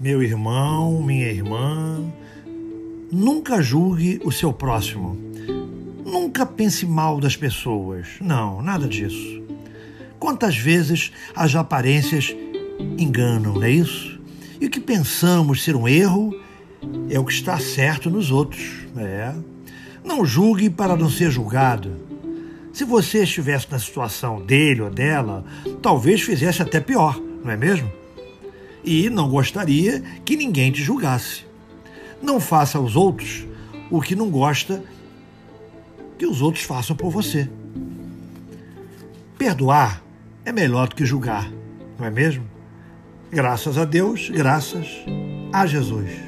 Meu irmão, minha irmã, nunca julgue o seu próximo. Nunca pense mal das pessoas. Não, nada disso. Quantas vezes as aparências enganam, não é isso? E o que pensamos ser um erro é o que está certo nos outros. É. Não julgue para não ser julgado. Se você estivesse na situação dele ou dela, talvez fizesse até pior, não é mesmo? E não gostaria que ninguém te julgasse. Não faça aos outros o que não gosta que os outros façam por você. Perdoar é melhor do que julgar, não é mesmo? Graças a Deus, graças a Jesus.